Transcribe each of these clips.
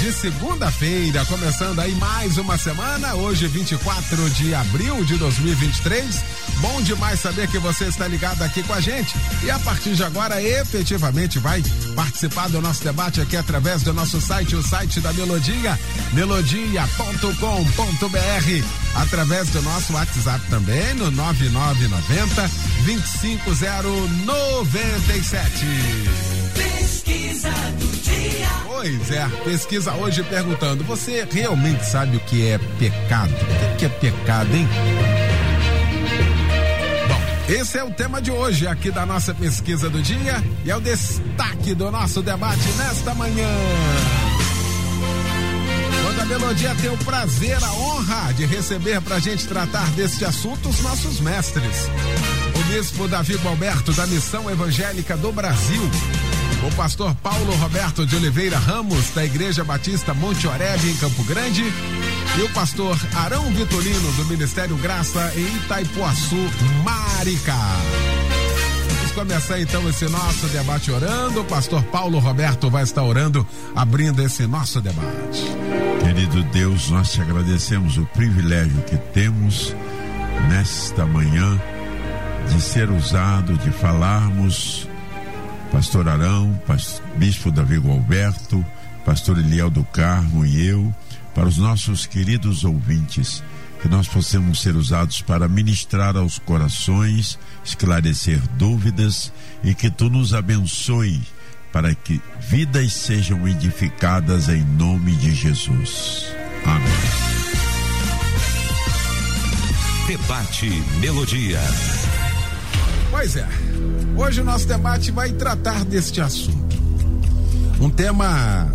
de segunda-feira, começando aí mais uma semana, hoje 24 de abril de 2023. Bom demais saber que você está ligado aqui com a gente e a partir de agora efetivamente vai participar do nosso debate aqui através do nosso site, o site da Melodia, melodia.com.br, através do nosso WhatsApp também no 9990 25097. Pesquisa do dia. Pois é, pesquisa hoje perguntando: você realmente sabe o que é pecado? O que é pecado, hein? Bom, esse é o tema de hoje aqui da nossa pesquisa do dia e é o destaque do nosso debate nesta manhã. Quando a Melodia tem o prazer, a honra de receber para a gente tratar deste assunto os nossos mestres. O bispo Davi Alberto da Missão Evangélica do Brasil o pastor Paulo Roberto de Oliveira Ramos, da Igreja Batista Monte Oreb, em Campo Grande, e o pastor Arão Vitorino, do Ministério Graça, em Itaipuaçu, Maricá. Vamos começar então esse nosso debate orando. O pastor Paulo Roberto vai estar orando, abrindo esse nosso debate. Querido Deus, nós te agradecemos o privilégio que temos nesta manhã de ser usado, de falarmos pastor Arão, bispo Davi Alberto, pastor Eliel do Carmo e eu, para os nossos queridos ouvintes, que nós possamos ser usados para ministrar aos corações, esclarecer dúvidas e que tu nos abençoe para que vidas sejam edificadas em nome de Jesus. Amém. Debate Melodia. Pois é. Hoje o nosso debate vai tratar deste assunto. Um tema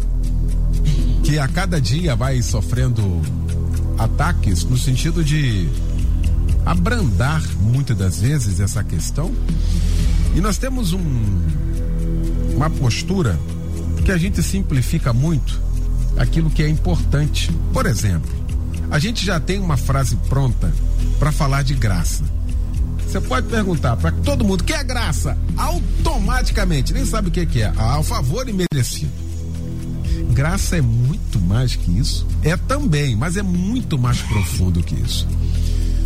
que a cada dia vai sofrendo ataques no sentido de abrandar muitas das vezes essa questão. E nós temos um, uma postura que a gente simplifica muito aquilo que é importante. Por exemplo, a gente já tem uma frase pronta para falar de graça. Você pode perguntar para todo mundo que é graça, automaticamente, nem sabe o que, que é. Ao favor e merecido. Graça é muito mais que isso. É também, mas é muito mais profundo que isso.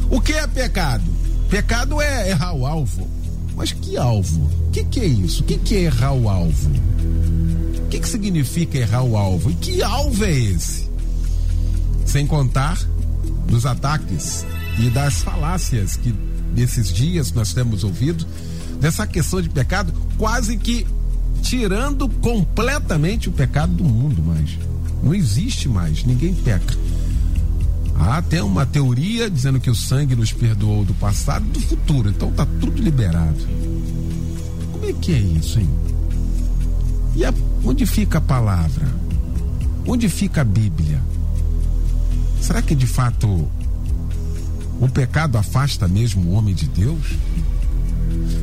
O que é pecado? Pecado é errar o alvo. Mas que alvo? O que, que, é isso? O que, que é errar o alvo? O que, que significa errar o alvo? E que alvo é esse? Sem contar dos ataques e das falácias que desses dias nós temos ouvido, dessa questão de pecado, quase que tirando completamente o pecado do mundo mais. Não existe mais, ninguém peca. Há até uma teoria dizendo que o sangue nos perdoou do passado e do futuro, então tá tudo liberado. Como é que é isso, hein? E a, onde fica a palavra? Onde fica a Bíblia? Será que de fato o pecado afasta mesmo o homem de Deus?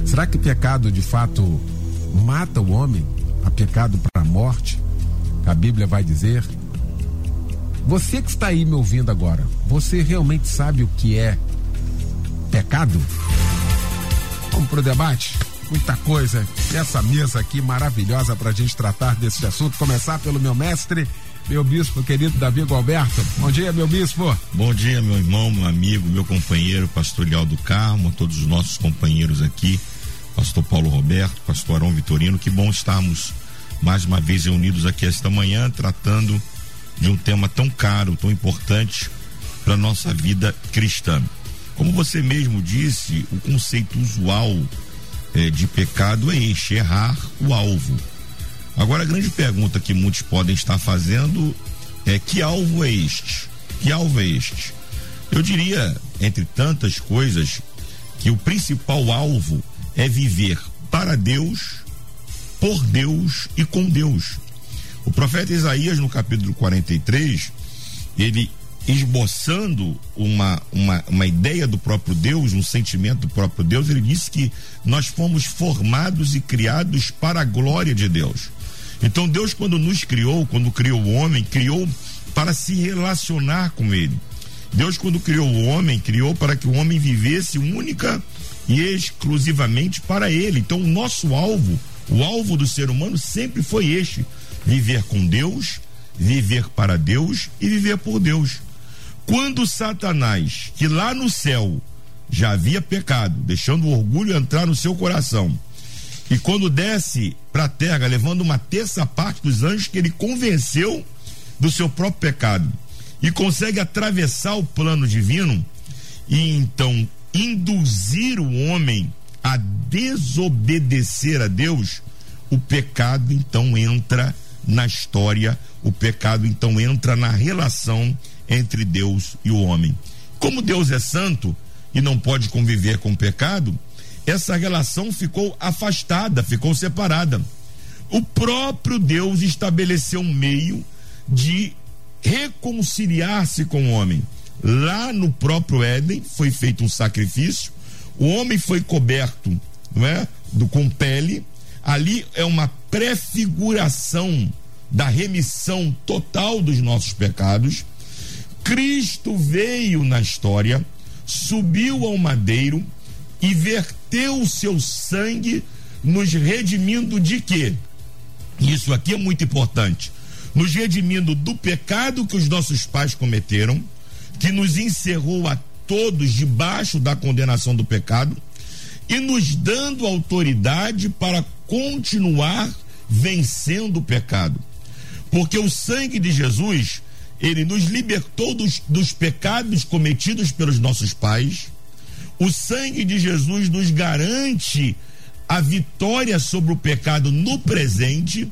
Será que o pecado de fato mata o homem? A pecado para a morte? A Bíblia vai dizer. Você que está aí me ouvindo agora, você realmente sabe o que é pecado? Vamos pro debate? Muita coisa. Essa mesa aqui maravilhosa para a gente tratar desse assunto. Começar pelo meu mestre, meu bispo querido Davi Alberto. Bom dia, meu bispo. Bom dia, meu irmão, meu amigo, meu companheiro, pastor do Carmo, todos os nossos companheiros aqui, pastor Paulo Roberto, pastor Arão Vitorino. Que bom estarmos mais uma vez reunidos aqui esta manhã, tratando de um tema tão caro, tão importante para nossa vida cristã. Como você mesmo disse, o conceito usual eh, de pecado é este, errar o alvo Agora, a grande pergunta que muitos podem estar fazendo é: que alvo é este? Que alvo é este? Eu diria, entre tantas coisas, que o principal alvo é viver para Deus, por Deus e com Deus. O profeta Isaías, no capítulo 43, ele esboçando uma, uma, uma ideia do próprio Deus, um sentimento do próprio Deus, ele disse que nós fomos formados e criados para a glória de Deus. Então Deus, quando nos criou, quando criou o homem, criou para se relacionar com ele. Deus, quando criou o homem, criou para que o homem vivesse única e exclusivamente para ele. Então, o nosso alvo, o alvo do ser humano sempre foi este: viver com Deus, viver para Deus e viver por Deus. Quando Satanás, que lá no céu já havia pecado, deixando o orgulho entrar no seu coração, e quando desce para a terra, levando uma terça parte dos anjos que ele convenceu do seu próprio pecado, e consegue atravessar o plano divino, e então induzir o homem a desobedecer a Deus, o pecado então entra na história, o pecado então entra na relação entre Deus e o homem. Como Deus é santo e não pode conviver com o pecado, essa relação ficou afastada, ficou separada. O próprio Deus estabeleceu um meio de reconciliar-se com o homem. Lá no próprio Éden foi feito um sacrifício, o homem foi coberto, não é? Do com pele. Ali é uma prefiguração da remissão total dos nossos pecados Cristo veio na história, subiu ao madeiro e verteu o seu sangue, nos redimindo de quê? Isso aqui é muito importante. Nos redimindo do pecado que os nossos pais cometeram, que nos encerrou a todos debaixo da condenação do pecado, e nos dando autoridade para continuar vencendo o pecado. Porque o sangue de Jesus ele nos libertou dos, dos pecados cometidos pelos nossos pais. O sangue de Jesus nos garante a vitória sobre o pecado no presente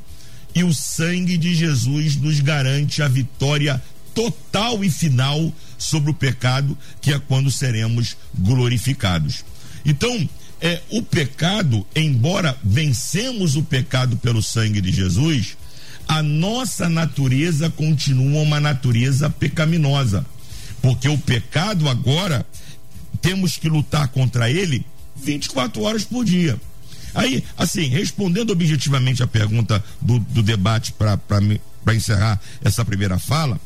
e o sangue de Jesus nos garante a vitória total e final sobre o pecado, que é quando seremos glorificados. Então, é, o pecado, embora vencemos o pecado pelo sangue de Jesus, a nossa natureza continua uma natureza pecaminosa. Porque o pecado agora temos que lutar contra ele 24 horas por dia. Aí, assim, respondendo objetivamente a pergunta do, do debate para encerrar essa primeira fala,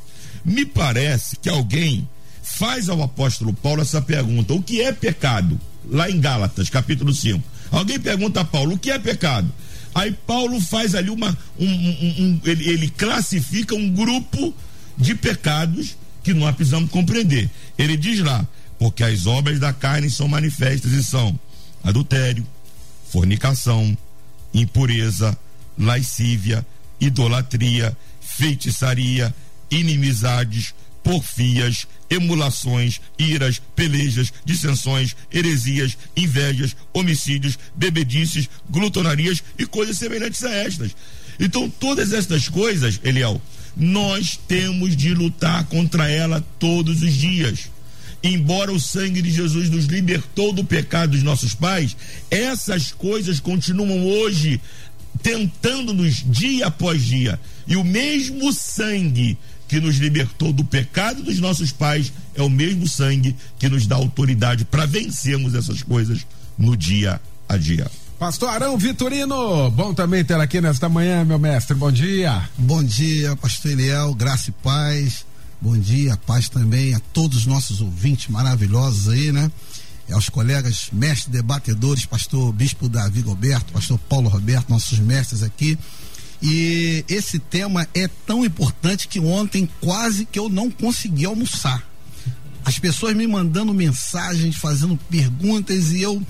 me parece que alguém faz ao apóstolo Paulo essa pergunta: o que é pecado? Lá em Gálatas, capítulo 5. Alguém pergunta a Paulo: o que é pecado? Aí Paulo faz ali uma. Um, um, um, ele, ele classifica um grupo de pecados que nós precisamos compreender. Ele diz lá, porque as obras da carne são manifestas e são adultério, fornicação, impureza, lascívia, idolatria, feitiçaria, inimizades, porfias, emulações, iras, pelejas, dissensões, heresias, invejas, homicídios, bebedices, glutonarias e coisas semelhantes a estas. Então, todas estas coisas, Eliel, nós temos de lutar contra ela todos os dias. Embora o sangue de Jesus nos libertou do pecado dos nossos pais, essas coisas continuam hoje tentando-nos dia após dia. E o mesmo sangue que nos libertou do pecado dos nossos pais é o mesmo sangue que nos dá autoridade para vencermos essas coisas no dia a dia. Pastor Arão Vitorino, bom também ter aqui nesta manhã, meu mestre. Bom dia. Bom dia, pastor Eliel, graça e paz. Bom dia, paz também a todos os nossos ouvintes maravilhosos aí, né? E aos colegas mestres debatedores, pastor Bispo Davi Roberto, pastor Paulo Roberto, nossos mestres aqui. E esse tema é tão importante que ontem quase que eu não consegui almoçar. As pessoas me mandando mensagens, fazendo perguntas e eu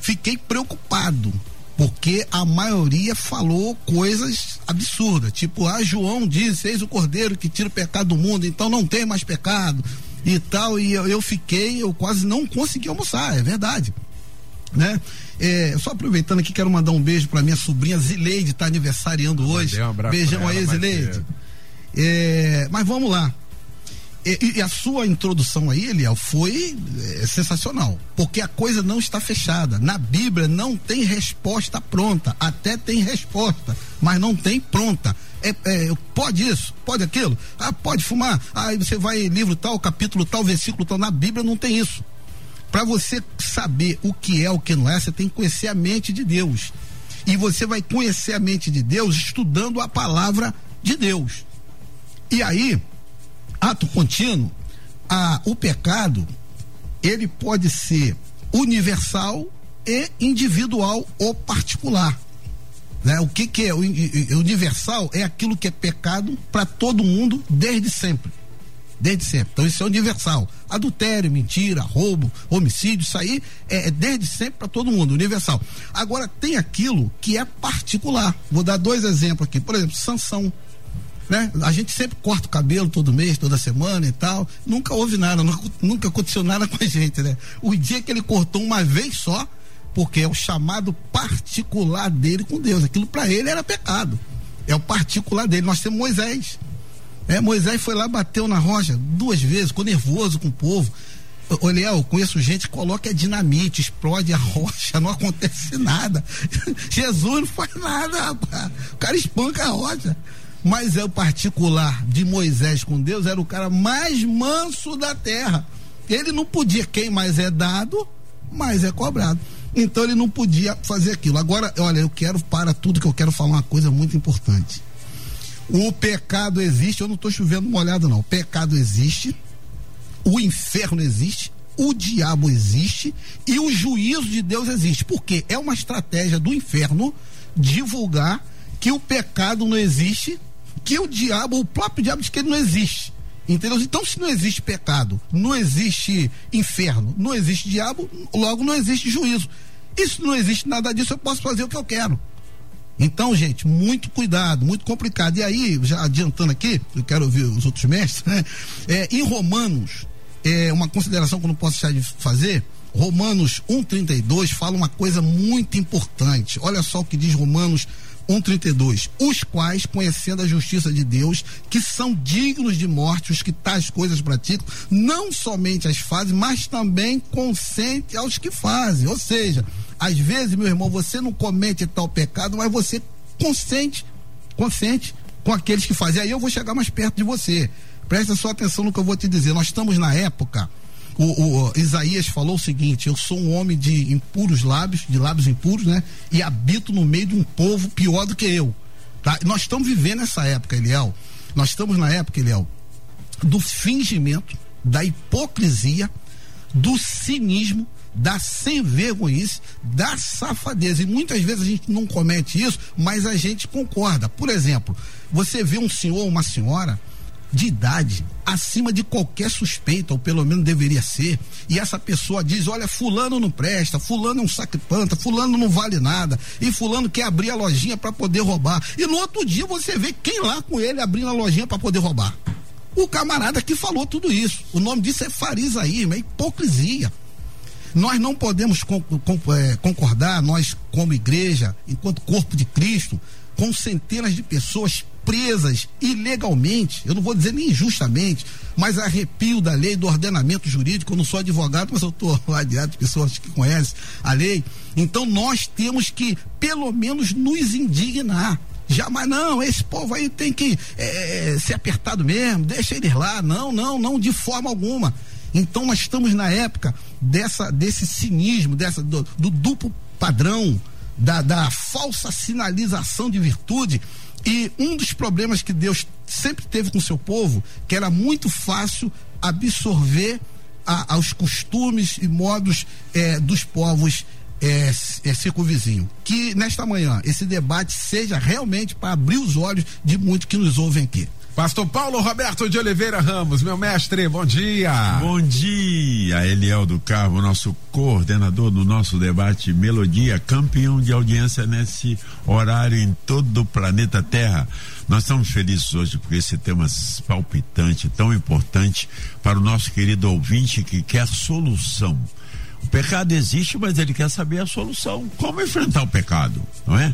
fiquei preocupado, porque a maioria falou coisas absurdas, tipo, ah, João disse, eis o cordeiro que tira o pecado do mundo, então não tem mais pecado e tal, e eu, eu fiquei, eu quase não consegui almoçar, é verdade, né? É, só aproveitando aqui, quero mandar um beijo para minha sobrinha Zileide, está aniversariando hoje. Um Beijão aí, Zileide. É, mas vamos lá. E, e, a sua introdução aí, Eliel, foi é, sensacional. Porque a coisa não está fechada. Na Bíblia não tem resposta pronta. Até tem resposta, mas não tem pronta. é, é, pode isso, pode aquilo, ah, pode fumar, aí você vai livro tal, capítulo tal, versículo tal, na Bíblia não tem isso. Para você saber o que é, o que não é, você tem que conhecer a mente de Deus. E você vai conhecer a mente de Deus estudando a palavra de Deus. E aí, ato contínuo, a, o pecado, ele pode ser universal e individual ou particular. Né? O que, que é? O universal é aquilo que é pecado para todo mundo desde sempre. Desde sempre. Então isso é universal. Adultério, mentira, roubo, homicídio, isso aí é, é desde sempre para todo mundo, universal. Agora tem aquilo que é particular. Vou dar dois exemplos aqui. Por exemplo, sanção. Né? A gente sempre corta o cabelo todo mês, toda semana e tal. Nunca houve nada, nunca, aconteceu nada com a gente, né? O dia que ele cortou uma vez só, porque é o chamado particular dele com Deus. Aquilo para ele era pecado. É o particular dele. Nós temos Moisés. É, Moisés foi lá, bateu na rocha duas vezes, ficou nervoso com o povo. Ô, Léo, conheço gente que coloca dinamite, explode a rocha, não acontece nada. Jesus não faz nada, rapaz. O cara espanca a rocha. Mas é o particular de Moisés com Deus, era o cara mais manso da terra. Ele não podia, quem mais é dado, mais é cobrado. Então ele não podia fazer aquilo. Agora, olha, eu quero, para tudo que eu quero falar uma coisa muito importante. O pecado existe, eu não estou chovendo molhado, não. O pecado existe, o inferno existe, o diabo existe e o juízo de Deus existe. Porque é uma estratégia do inferno divulgar que o pecado não existe, que o diabo, o próprio diabo diz que ele não existe. Entendeu? Então, se não existe pecado, não existe inferno, não existe diabo, logo não existe juízo. Se não existe nada disso, eu posso fazer o que eu quero. Então, gente, muito cuidado, muito complicado. E aí, já adiantando aqui, eu quero ouvir os outros mestres, né? É, em Romanos, é, uma consideração que eu não posso deixar de fazer, Romanos 1,32 fala uma coisa muito importante. Olha só o que diz Romanos 1,32. Os quais, conhecendo a justiça de Deus, que são dignos de morte, os que tais coisas praticam, não somente as fazem, mas também consente aos que fazem. Ou seja, às vezes, meu irmão, você não comete tal pecado, mas você consente, consente com aqueles que fazem. Aí eu vou chegar mais perto de você. Presta sua atenção no que eu vou te dizer. Nós estamos na época. O, o, o, Isaías falou o seguinte: Eu sou um homem de impuros lábios, de lábios impuros, né? E habito no meio de um povo pior do que eu. Tá? Nós estamos vivendo essa época, Eliel. Nós estamos na época, Eliel, do fingimento, da hipocrisia, do cinismo, da sem vergonhice, da safadeza. E muitas vezes a gente não comete isso, mas a gente concorda. Por exemplo, você vê um senhor ou uma senhora de idade acima de qualquer suspeita, ou pelo menos deveria ser, e essa pessoa diz: olha, fulano não presta, fulano é um sacripanta, fulano não vale nada, e fulano quer abrir a lojinha para poder roubar. E no outro dia você vê quem lá com ele abrindo a lojinha para poder roubar. O camarada que falou tudo isso. O nome disso é farisaísmo, é hipocrisia. Nós não podemos é, concordar, nós, como igreja, enquanto corpo de Cristo, com centenas de pessoas presas ilegalmente, eu não vou dizer nem injustamente, mas arrepio da lei, do ordenamento jurídico. Eu não sou advogado, mas eu estou ladeado de pessoas que conhecem a lei. Então nós temos que, pelo menos, nos indignar. Jamais, não, esse povo aí tem que é, ser apertado mesmo, deixa eles lá. Não, não, não, de forma alguma. Então nós estamos na época dessa, desse cinismo, dessa, do, do duplo padrão, da, da falsa sinalização de virtude. E um dos problemas que Deus sempre teve com seu povo, que era muito fácil absorver a, aos costumes e modos é, dos povos é, é, circunvizinho. Que nesta manhã esse debate seja realmente para abrir os olhos de muitos que nos ouvem aqui. Pastor Paulo Roberto de Oliveira Ramos, meu mestre, bom dia. Bom dia, Eliel do Carmo, nosso coordenador do nosso debate Melodia, campeão de audiência nesse horário em todo o planeta Terra. Nós estamos felizes hoje porque esse tema palpitante, tão importante para o nosso querido ouvinte que quer solução. O pecado existe, mas ele quer saber a solução. Como enfrentar o pecado, não é?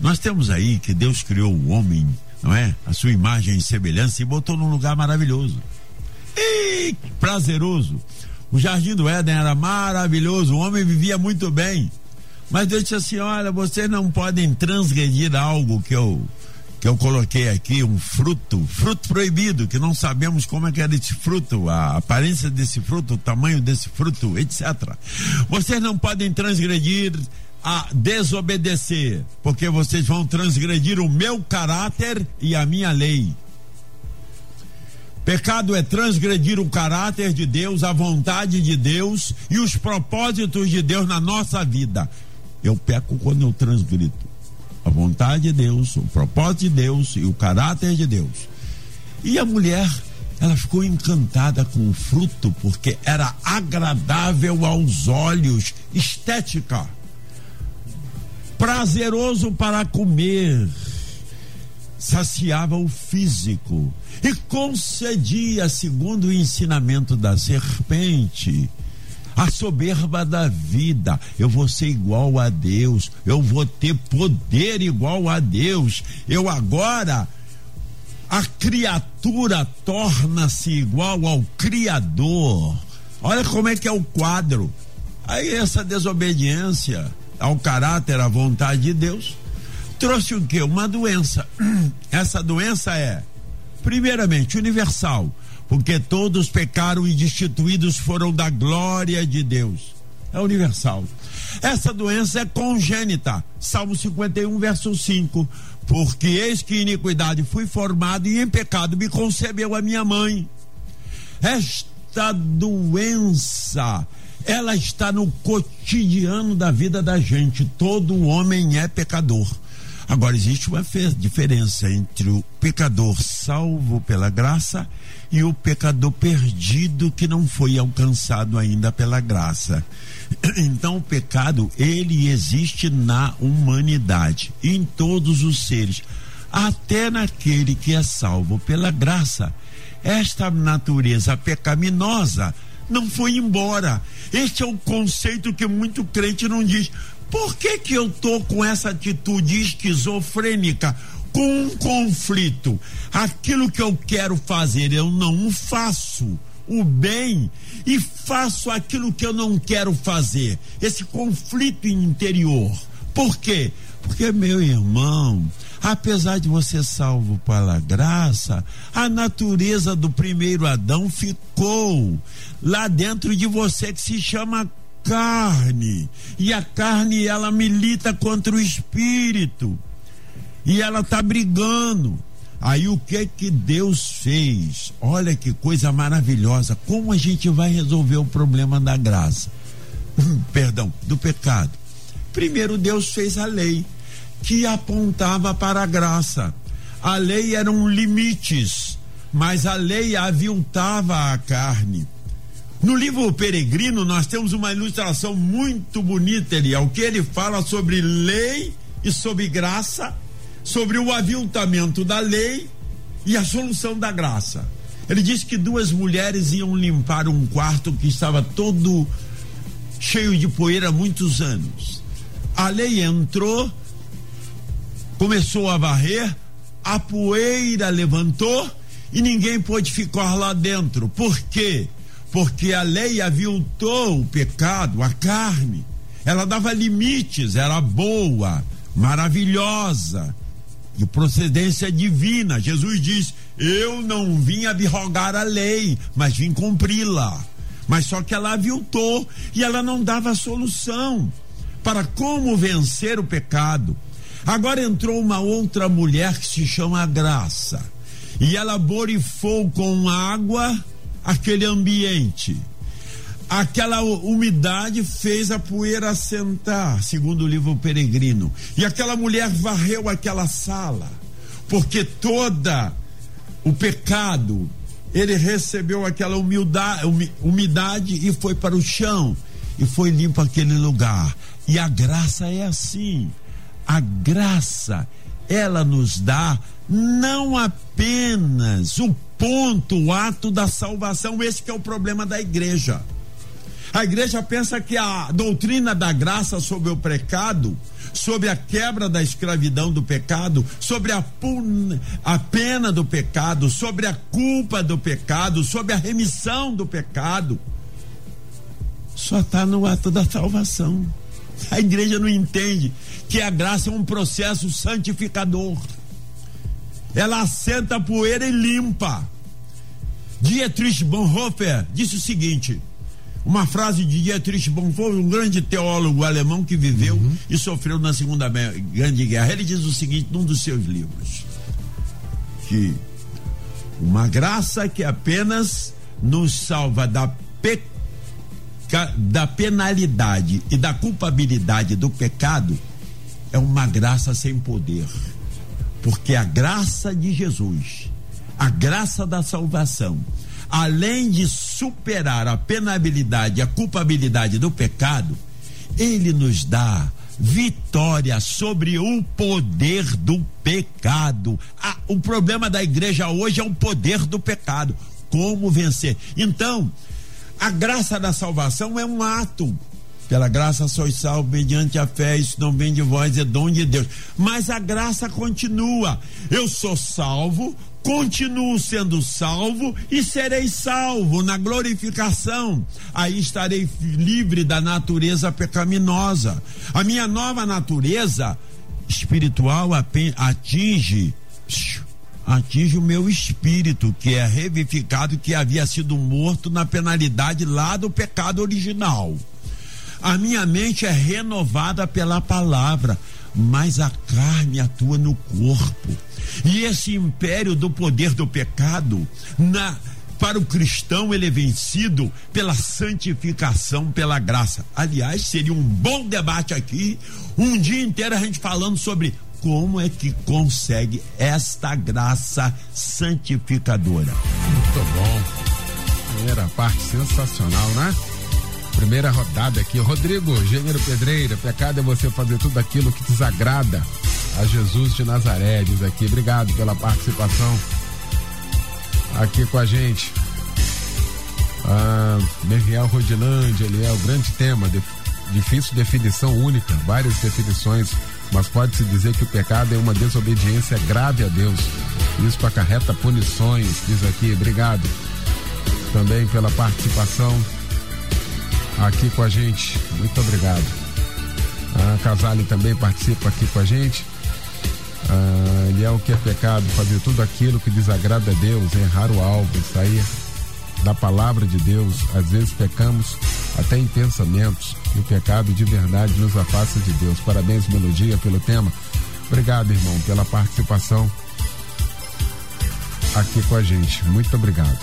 Nós temos aí que Deus criou o homem não é? A sua imagem e semelhança e botou num lugar maravilhoso. E prazeroso. O jardim do Éden era maravilhoso, o homem vivia muito bem. Mas Deus disse assim: olha, vocês não podem transgredir algo que eu que eu coloquei aqui um fruto, fruto proibido, que não sabemos como é que era esse fruto, a aparência desse fruto, o tamanho desse fruto, etc. Vocês não podem transgredir a desobedecer, porque vocês vão transgredir o meu caráter e a minha lei. Pecado é transgredir o caráter de Deus, a vontade de Deus e os propósitos de Deus na nossa vida. Eu peco quando eu transgrido a vontade de Deus, o propósito de Deus e o caráter de Deus. E a mulher, ela ficou encantada com o fruto porque era agradável aos olhos, estética, prazeroso para comer, saciava o físico e concedia, segundo o ensinamento da serpente, a soberba da vida. Eu vou ser igual a Deus, eu vou ter poder igual a Deus. Eu agora a criatura torna-se igual ao Criador. Olha como é que é o quadro. Aí essa desobediência ao caráter, à vontade de Deus, trouxe o que? Uma doença. Essa doença é, primeiramente, universal porque todos pecaram e destituídos foram da glória de Deus. É universal. Essa doença é congênita. Salmo 51, verso 5. Porque eis que iniquidade fui formado e em pecado me concebeu a minha mãe. Esta doença, ela está no cotidiano da vida da gente. Todo homem é pecador. Agora, existe uma diferença entre o pecador salvo pela graça e o pecador perdido que não foi alcançado ainda pela graça. Então, o pecado, ele existe na humanidade, em todos os seres, até naquele que é salvo pela graça. Esta natureza pecaminosa não foi embora. Este é o conceito que muito crente não diz. Por que que eu tô com essa atitude esquizofrênica? Com um conflito. Aquilo que eu quero fazer, eu não faço o bem e faço aquilo que eu não quero fazer. Esse conflito interior. Por quê? Porque, meu irmão, apesar de você salvo pela graça, a natureza do primeiro Adão ficou lá dentro de você que se chama carne. E a carne ela milita contra o espírito. E ela está brigando. Aí o que que Deus fez? Olha que coisa maravilhosa. Como a gente vai resolver o problema da graça? Perdão, do pecado. Primeiro Deus fez a lei que apontava para a graça. A lei eram limites, mas a lei aviltava a carne. No livro Peregrino, nós temos uma ilustração muito bonita, Eliel, que ele fala sobre lei e sobre graça, sobre o aviltamento da lei e a solução da graça. Ele diz que duas mulheres iam limpar um quarto que estava todo cheio de poeira há muitos anos. A lei entrou, começou a varrer, a poeira levantou e ninguém pôde ficar lá dentro. Por quê? porque a lei aviltou o pecado, a carne. Ela dava limites, era boa, maravilhosa, de procedência divina. Jesus diz: Eu não vim abrogar a lei, mas vim cumpri-la. Mas só que ela aviltou e ela não dava solução para como vencer o pecado. Agora entrou uma outra mulher que se chama Graça. E ela borifou com água aquele ambiente. Aquela umidade fez a poeira assentar, segundo o livro Peregrino. E aquela mulher varreu aquela sala, porque toda o pecado, ele recebeu aquela humildade, umidade e foi para o chão e foi limpo aquele lugar. E a graça é assim. A graça, ela nos dá não apenas o ponto, o ato da salvação, esse que é o problema da igreja. A igreja pensa que a doutrina da graça sobre o pecado, sobre a quebra da escravidão do pecado, sobre a, pun, a pena do pecado, sobre a culpa do pecado, sobre a remissão do pecado, só está no ato da salvação. A igreja não entende que a graça é um processo santificador ela assenta a poeira e limpa. Dietrich Bonhoeffer disse o seguinte: uma frase de Dietrich Bonhoeffer, um grande teólogo alemão que viveu uhum. e sofreu na Segunda Grande Guerra. Ele diz o seguinte num dos seus livros: que uma graça que apenas nos salva da peca da penalidade e da culpabilidade do pecado é uma graça sem poder. Porque a graça de Jesus, a graça da salvação, além de superar a penabilidade, a culpabilidade do pecado, ele nos dá vitória sobre o poder do pecado. Ah, o problema da igreja hoje é o poder do pecado. Como vencer? Então, a graça da salvação é um ato. Pela graça sois salvos mediante a fé, isso não vem de vós, é dom de Deus. Mas a graça continua. Eu sou salvo, continuo sendo salvo e serei salvo na glorificação. Aí estarei livre da natureza pecaminosa. A minha nova natureza espiritual atinge atinge o meu espírito, que é revivificado, que havia sido morto na penalidade lá do pecado original. A minha mente é renovada pela palavra, mas a carne atua no corpo. E esse império do poder do pecado, na para o cristão ele é vencido pela santificação, pela graça. Aliás, seria um bom debate aqui, um dia inteiro a gente falando sobre como é que consegue esta graça santificadora. Muito bom. Primeira parte sensacional, né? Primeira rodada aqui. Rodrigo, gênero pedreira, pecado é você fazer tudo aquilo que desagrada a Jesus de Nazaré, diz aqui. Obrigado pela participação aqui com a gente. Ah, Meriel Rodilândia, ele é o grande tema, de, difícil definição única, várias definições mas pode-se dizer que o pecado é uma desobediência grave a Deus. Isso acarreta punições, diz aqui. Obrigado também pela participação aqui com a gente. Muito obrigado. A Casale também participa aqui com a gente. Ah, ele é o que é pecado, fazer tudo aquilo que desagrada a Deus, errar o alvo, sair da palavra de Deus. Às vezes pecamos até em pensamentos e o pecado de verdade nos afasta de Deus. Parabéns, Melodia, pelo tema. Obrigado, irmão, pela participação aqui com a gente. Muito obrigado.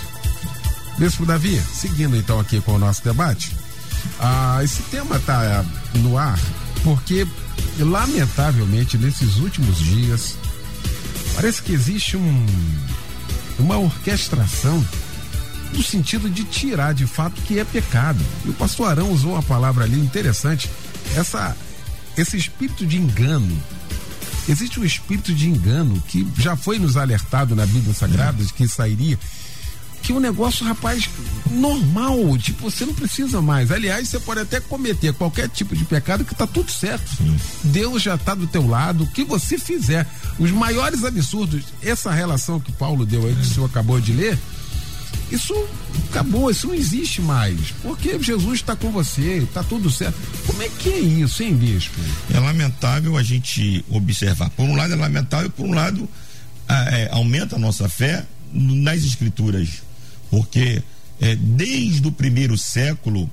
Bispo Davi, seguindo então aqui com o nosso debate, ah, esse tema está no ar porque, lamentavelmente, nesses últimos dias, parece que existe um, uma orquestração no sentido de tirar de fato que é pecado. E o pastor Arão usou uma palavra ali interessante, essa esse espírito de engano. Existe um espírito de engano que já foi nos alertado na Bíblia Sagrada de que sairia que um negócio, rapaz, normal, tipo, você não precisa mais. Aliás, você pode até cometer qualquer tipo de pecado que tá tudo certo. Sim. Deus já tá do teu lado, o que você fizer. Os maiores absurdos, essa relação que Paulo deu aí, que o senhor acabou de ler, isso acabou, isso não existe mais. Porque Jesus está com você, está tudo certo. Como é que é isso, hein, bispo? É lamentável a gente observar. Por um lado é lamentável, por um lado é, aumenta a nossa fé nas escrituras. Porque é, desde o primeiro século,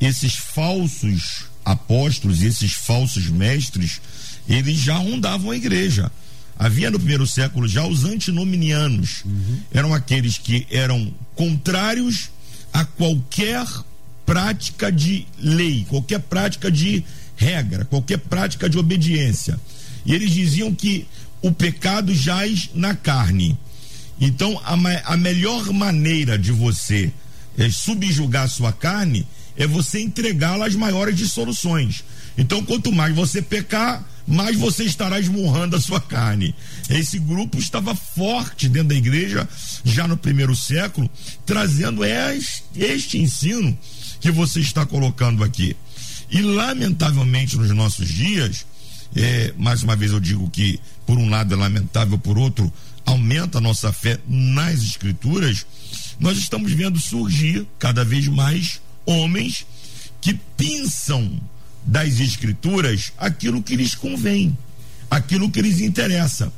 esses falsos apóstolos, esses falsos mestres, eles já rondavam a igreja. Havia no primeiro século já os antinominianos. Uhum. Eram aqueles que eram contrários a qualquer prática de lei, qualquer prática de regra, qualquer prática de obediência. E eles diziam que o pecado jaz na carne. Então, a, a melhor maneira de você é, subjugar sua carne é você entregá-la às maiores dissoluções. Então, quanto mais você pecar, mais você estará esmurrando a sua carne. Esse grupo estava forte dentro da igreja já no primeiro século, trazendo este ensino que você está colocando aqui. E lamentavelmente nos nossos dias, é, mais uma vez eu digo que por um lado é lamentável, por outro aumenta a nossa fé nas escrituras, nós estamos vendo surgir cada vez mais homens que pensam das escrituras aquilo que lhes convém, aquilo que lhes interessa.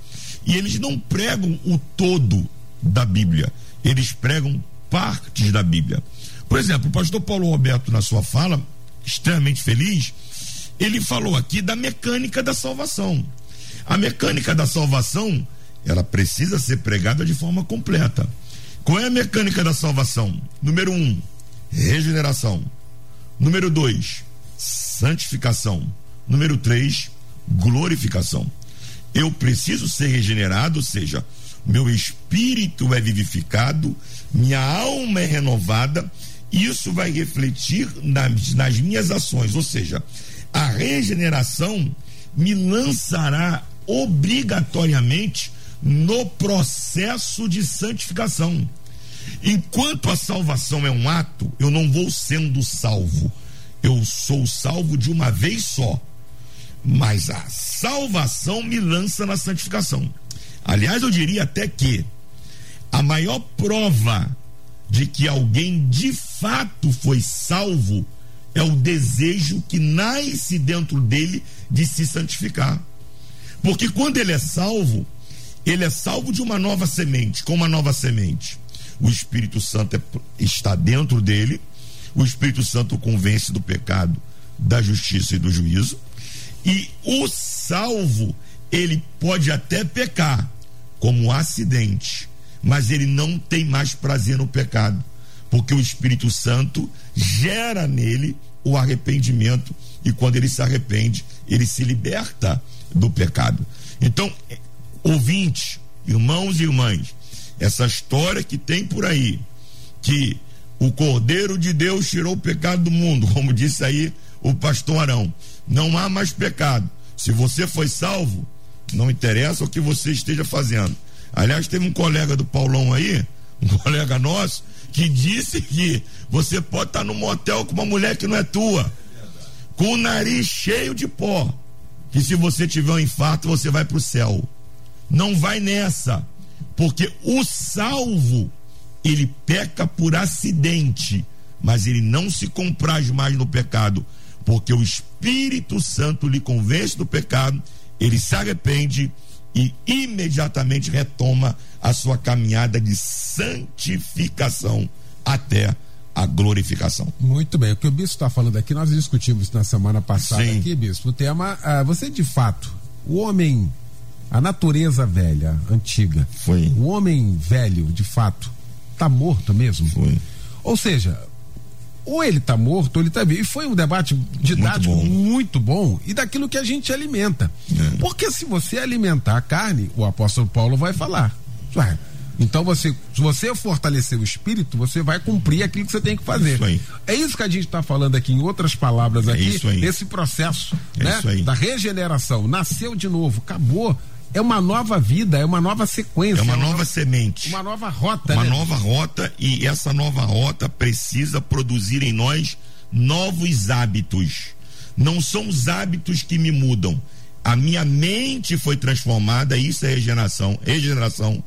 E eles não pregam o todo da Bíblia, eles pregam partes da Bíblia. Por exemplo, o pastor Paulo Roberto, na sua fala, extremamente feliz, ele falou aqui da mecânica da salvação. A mecânica da salvação, ela precisa ser pregada de forma completa. Qual é a mecânica da salvação? Número um, regeneração. Número dois, santificação. Número três, glorificação. Eu preciso ser regenerado, ou seja, meu espírito é vivificado, minha alma é renovada, isso vai refletir nas, nas minhas ações, ou seja, a regeneração me lançará obrigatoriamente no processo de santificação. Enquanto a salvação é um ato, eu não vou sendo salvo. Eu sou salvo de uma vez só. Mas a salvação me lança na santificação. Aliás, eu diria até que a maior prova de que alguém de fato foi salvo é o desejo que nasce dentro dele de se santificar. Porque quando ele é salvo, ele é salvo de uma nova semente. Com uma nova semente, o Espírito Santo é, está dentro dele, o Espírito Santo convence do pecado, da justiça e do juízo. E o salvo, ele pode até pecar, como um acidente, mas ele não tem mais prazer no pecado porque o Espírito Santo gera nele o arrependimento e quando ele se arrepende, ele se liberta do pecado. Então, ouvinte, irmãos e irmãs, essa história que tem por aí, que o Cordeiro de Deus tirou o pecado do mundo, como disse aí o pastor Arão, não há mais pecado. Se você foi salvo, não interessa o que você esteja fazendo. Aliás, teve um colega do Paulão aí, um colega nosso, que disse que você pode estar no motel com uma mulher que não é tua, com o nariz cheio de pó, que se você tiver um infarto você vai para o céu. Não vai nessa, porque o salvo ele peca por acidente, mas ele não se compraz mais no pecado, porque o Espírito Santo lhe convence do pecado, ele se arrepende e imediatamente retoma a sua caminhada de santificação até a glorificação. Muito bem, o que o bispo está falando aqui, nós discutimos na semana passada Sim. aqui, bispo, o tema, ah, você de fato, o homem, a natureza velha, antiga, Foi. o homem velho, de fato, está morto mesmo? Foi. Ou seja, ou ele está morto, ou ele está vivo. E foi um debate didático muito bom. muito bom, e daquilo que a gente alimenta. É. Porque se você alimentar a carne, o apóstolo Paulo vai falar. Ué, então você, se você fortalecer o espírito, você vai cumprir aquilo que você tem que fazer. Isso é isso que a gente está falando aqui, em outras palavras é aqui, esse processo é né, da regeneração. Nasceu de novo, acabou. É uma nova vida, é uma nova sequência. É uma, nova, nova, semente. Uma nova rota. Uma né? nova rota e essa nova rota precisa produzir em nós novos hábitos. Não são os hábitos que me mudam. A minha mente foi transformada, isso é regeneração. Regeneração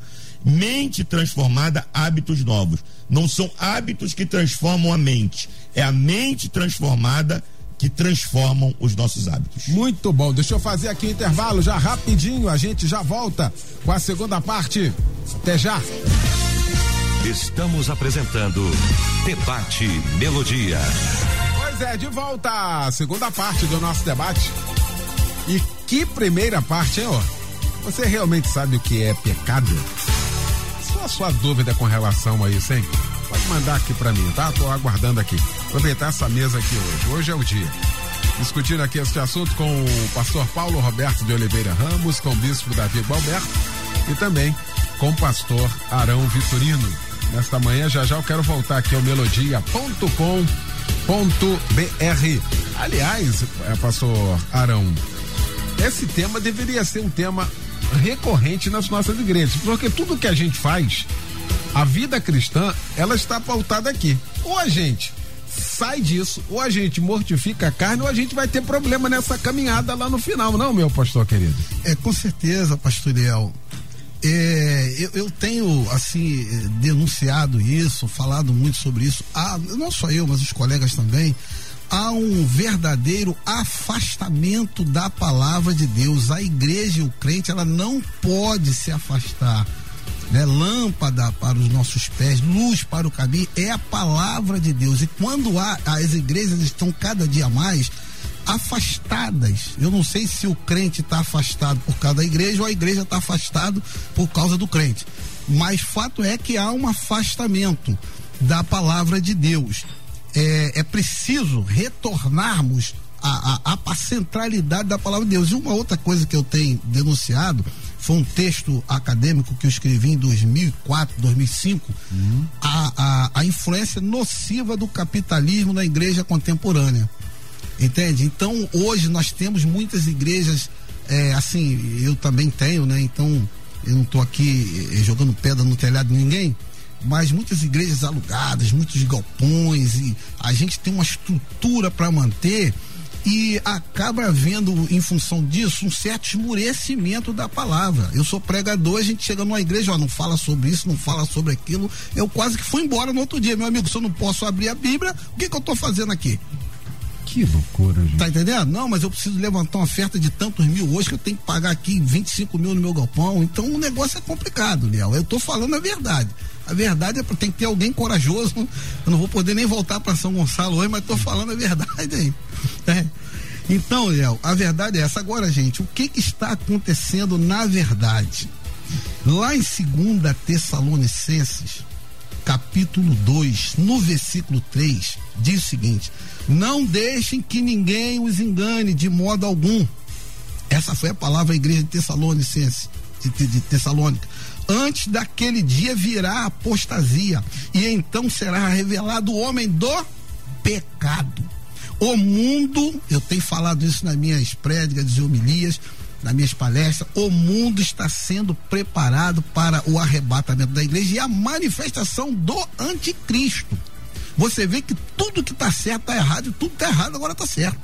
Mente transformada, hábitos novos. Não são hábitos que transformam a mente, é a mente transformada que transformam os nossos hábitos. Muito bom. Deixa eu fazer aqui o intervalo já rapidinho. A gente já volta com a segunda parte. Até já. Estamos apresentando Debate Melodia. Pois é, de volta. Segunda parte do nosso debate. E que primeira parte, hein, ó? Você realmente sabe o que é pecado? a sua dúvida com relação a isso, hein? Pode mandar aqui para mim, tá? Tô aguardando aqui. Aproveitar essa mesa aqui hoje. Hoje é o dia. Discutindo aqui este assunto com o pastor Paulo Roberto de Oliveira Ramos, com o bispo Davi Gualberto e também com o pastor Arão Vitorino. Nesta manhã, já já eu quero voltar aqui ao melodia.com.br. Aliás, é, pastor Arão, esse tema deveria ser um tema recorrente nas nossas igrejas, porque tudo que a gente faz, a vida cristã, ela está pautada aqui. Ou a gente sai disso, ou a gente mortifica a carne, ou a gente vai ter problema nessa caminhada lá no final, não, meu pastor querido? É, com certeza, pastor Eliel. É, eu, eu, tenho assim denunciado isso, falado muito sobre isso. Ah, não só eu, mas os colegas também, há um verdadeiro afastamento da palavra de Deus. A igreja e o crente, ela não pode se afastar. Né? Lâmpada para os nossos pés, luz para o caminho, é a palavra de Deus. E quando há, as igrejas estão cada dia mais afastadas. Eu não sei se o crente está afastado por causa da igreja ou a igreja está afastado por causa do crente. Mas fato é que há um afastamento da palavra de Deus. É, é preciso retornarmos a, a, a, centralidade da palavra de Deus. E uma outra coisa que eu tenho denunciado foi um texto acadêmico que eu escrevi em 2004, 2005, uhum. a, a, a influência nociva do capitalismo na igreja contemporânea. Entende? Então, hoje nós temos muitas igrejas, é, assim, eu também tenho, né? Então, eu não estou aqui é, jogando pedra no telhado de ninguém, mas muitas igrejas alugadas, muitos galpões, e a gente tem uma estrutura para manter e acaba havendo, em função disso, um certo esmurecimento da palavra. Eu sou pregador, a gente chega numa igreja, ó, não fala sobre isso, não fala sobre aquilo. Eu quase que fui embora no outro dia, meu amigo. Se eu não posso abrir a Bíblia, o que, que eu estou fazendo aqui? Que loucura, gente. Tá entendendo? Não, mas eu preciso levantar uma oferta de tantos mil hoje que eu tenho que pagar aqui 25 mil no meu galpão. Então o negócio é complicado, Léo. Eu tô falando a verdade. A verdade é que tem que ter alguém corajoso. Eu não vou poder nem voltar para São Gonçalo hoje, mas tô falando a verdade aí. É. Então, Léo, a verdade é essa. Agora, gente, o que, que está acontecendo na verdade? Lá em 2 Tessalonicenses, capítulo 2, no versículo 3, diz o seguinte: Não deixem que ninguém os engane de modo algum. Essa foi a palavra da igreja de Tessalonicense, de, de Tessalônica. Antes daquele dia virá apostasia, e então será revelado o homem do pecado. O mundo, eu tenho falado isso nas minhas prédicas e homilias, nas minhas palestras, o mundo está sendo preparado para o arrebatamento da igreja e a manifestação do anticristo. Você vê que tudo que está certo está errado e tudo está errado agora está certo.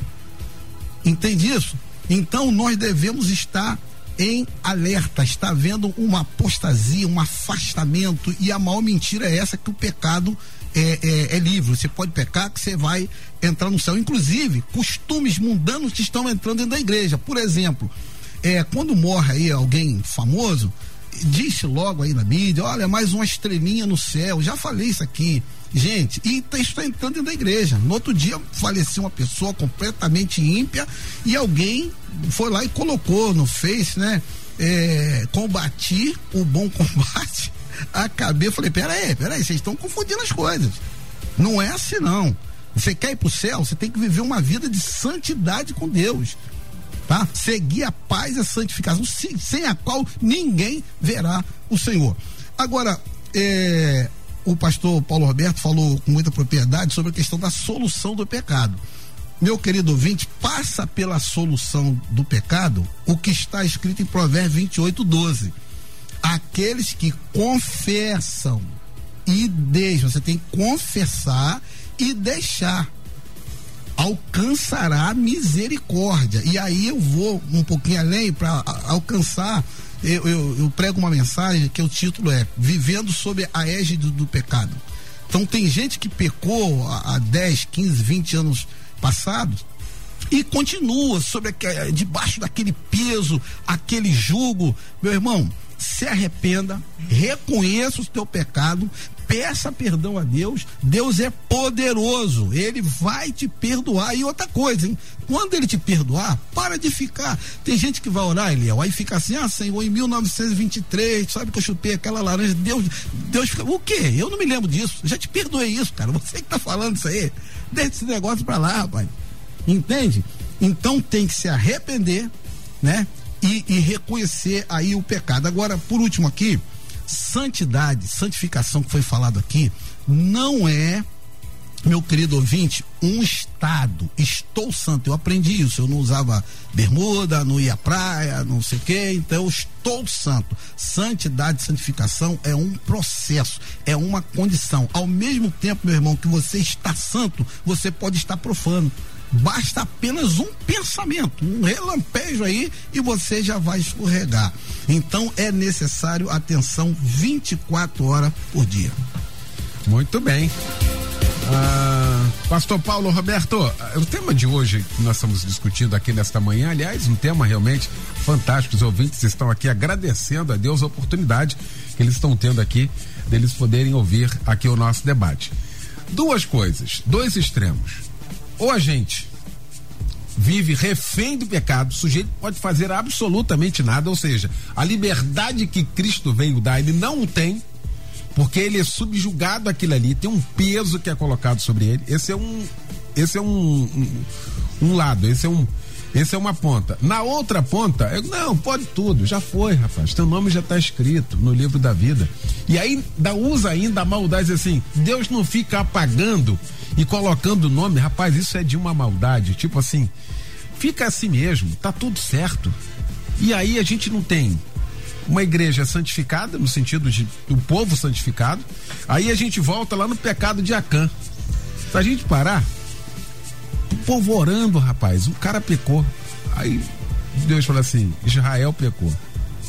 Entende isso? Então nós devemos estar em alerta. Está havendo uma apostasia, um afastamento e a maior mentira é essa que o pecado é, é, é, livre. Você pode pecar que você vai entrar no céu. Inclusive, costumes mundanos que estão entrando dentro da igreja. Por exemplo, é, quando morre aí alguém famoso, disse logo aí na mídia, olha, mais uma estrelinha no céu. Já falei isso aqui. Gente, e tá, está entrando da igreja. No outro dia faleceu uma pessoa completamente ímpia e alguém foi lá e colocou no Face, né? É, combati o bom combate. Acabei, falei, pera aí, pera aí, vocês estão confundindo as coisas. Não é assim não. Você quer ir para o céu, você tem que viver uma vida de santidade com Deus tá? Seguir a paz e a santificação, sem a qual ninguém verá o Senhor. Agora, é, o pastor Paulo Roberto falou com muita propriedade sobre a questão da solução do pecado. Meu querido ouvinte, passa pela solução do pecado o que está escrito em Provérbios 28, 12. Aqueles que confessam e deixam, você tem que confessar e deixar alcançará misericórdia. E aí eu vou um pouquinho além para alcançar. Eu, eu, eu, prego uma mensagem que o título é Vivendo sob a égide do, do pecado. Então tem gente que pecou há, há 10, 15, 20 anos passados e continua sobre debaixo daquele peso, aquele jugo. Meu irmão, se arrependa, reconheça o teu pecado, peça perdão a Deus. Deus é poderoso, ele vai te perdoar. E outra coisa, hein? Quando ele te perdoar, para de ficar. Tem gente que vai orar, Eliel, aí fica assim: ah, Senhor, em 1923, sabe que eu chupei aquela laranja. Deus, Deus fica. O quê? Eu não me lembro disso. Já te perdoei isso, cara. Você que tá falando isso aí. Deixa esse negócio pra lá, rapaz. Entende? Então tem que se arrepender, né? E, e reconhecer aí o pecado. Agora, por último aqui, santidade, santificação que foi falado aqui, não é, meu querido ouvinte, um estado. Estou santo. Eu aprendi isso. Eu não usava bermuda, não ia à praia, não sei o quê. Então, eu estou santo. Santidade, santificação é um processo, é uma condição. Ao mesmo tempo, meu irmão, que você está santo, você pode estar profano. Basta apenas um pensamento, um relampejo aí e você já vai escorregar. Então é necessário atenção 24 horas por dia. Muito bem. Ah, Pastor Paulo Roberto, o tema de hoje que nós estamos discutindo aqui nesta manhã, aliás, um tema realmente fantástico. Os ouvintes estão aqui agradecendo a Deus a oportunidade que eles estão tendo aqui deles poderem ouvir aqui o nosso debate. Duas coisas, dois extremos. Ou a gente vive refém do pecado, o sujeito pode fazer absolutamente nada, ou seja, a liberdade que Cristo veio dar, ele não tem, porque ele é subjugado aquilo ali, tem um peso que é colocado sobre ele. Esse é um esse é um, um, um lado, esse é um esse é uma ponta. Na outra ponta, eu, não, pode tudo, já foi, rapaz. Teu nome já está escrito no livro da vida. E aí da, usa ainda a maldade assim, Deus não fica apagando e colocando o nome, rapaz, isso é de uma maldade. Tipo assim, fica assim mesmo, tá tudo certo. E aí a gente não tem uma igreja santificada, no sentido de o povo santificado. Aí a gente volta lá no pecado de Acã. Se a gente parar, o povo orando, rapaz, o cara pecou. Aí Deus falou assim: Israel pecou.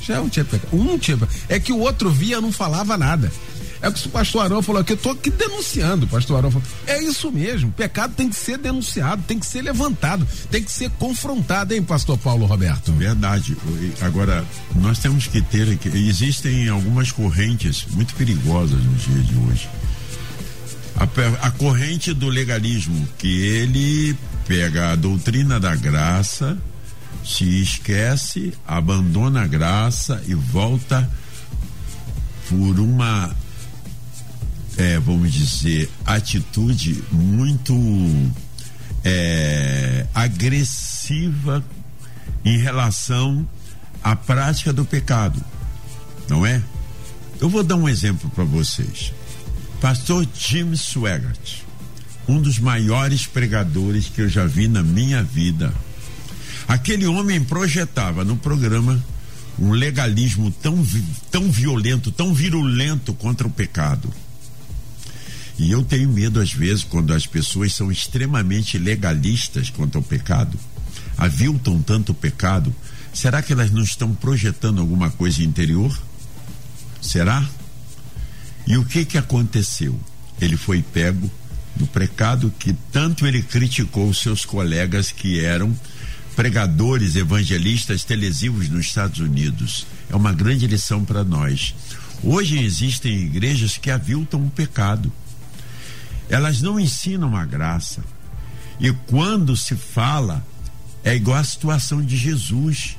Israel não tinha pecado. Um tinha É que o outro via não falava nada. É o que o pastor Arão falou aqui, eu tô aqui denunciando, pastor Arão falou. É isso mesmo, pecado tem que ser denunciado, tem que ser levantado, tem que ser confrontado, hein, pastor Paulo Roberto? Verdade. Agora, nós temos que ter, existem algumas correntes muito perigosas nos dias de hoje. A, a corrente do legalismo, que ele pega a doutrina da graça, se esquece, abandona a graça e volta por uma é, vamos dizer, atitude muito é, agressiva em relação à prática do pecado, não é? Eu vou dar um exemplo para vocês. Pastor Jim Swaggart, um dos maiores pregadores que eu já vi na minha vida. Aquele homem projetava no programa um legalismo tão, tão violento, tão virulento contra o pecado e eu tenho medo, às vezes, quando as pessoas são extremamente legalistas quanto ao pecado, aviltam tanto o pecado, será que elas não estão projetando alguma coisa interior? Será? E o que que aconteceu? Ele foi pego no pecado que tanto ele criticou seus colegas que eram pregadores evangelistas televisivos nos Estados Unidos. É uma grande lição para nós. Hoje existem igrejas que aviltam o pecado elas não ensinam a graça. E quando se fala, é igual a situação de Jesus.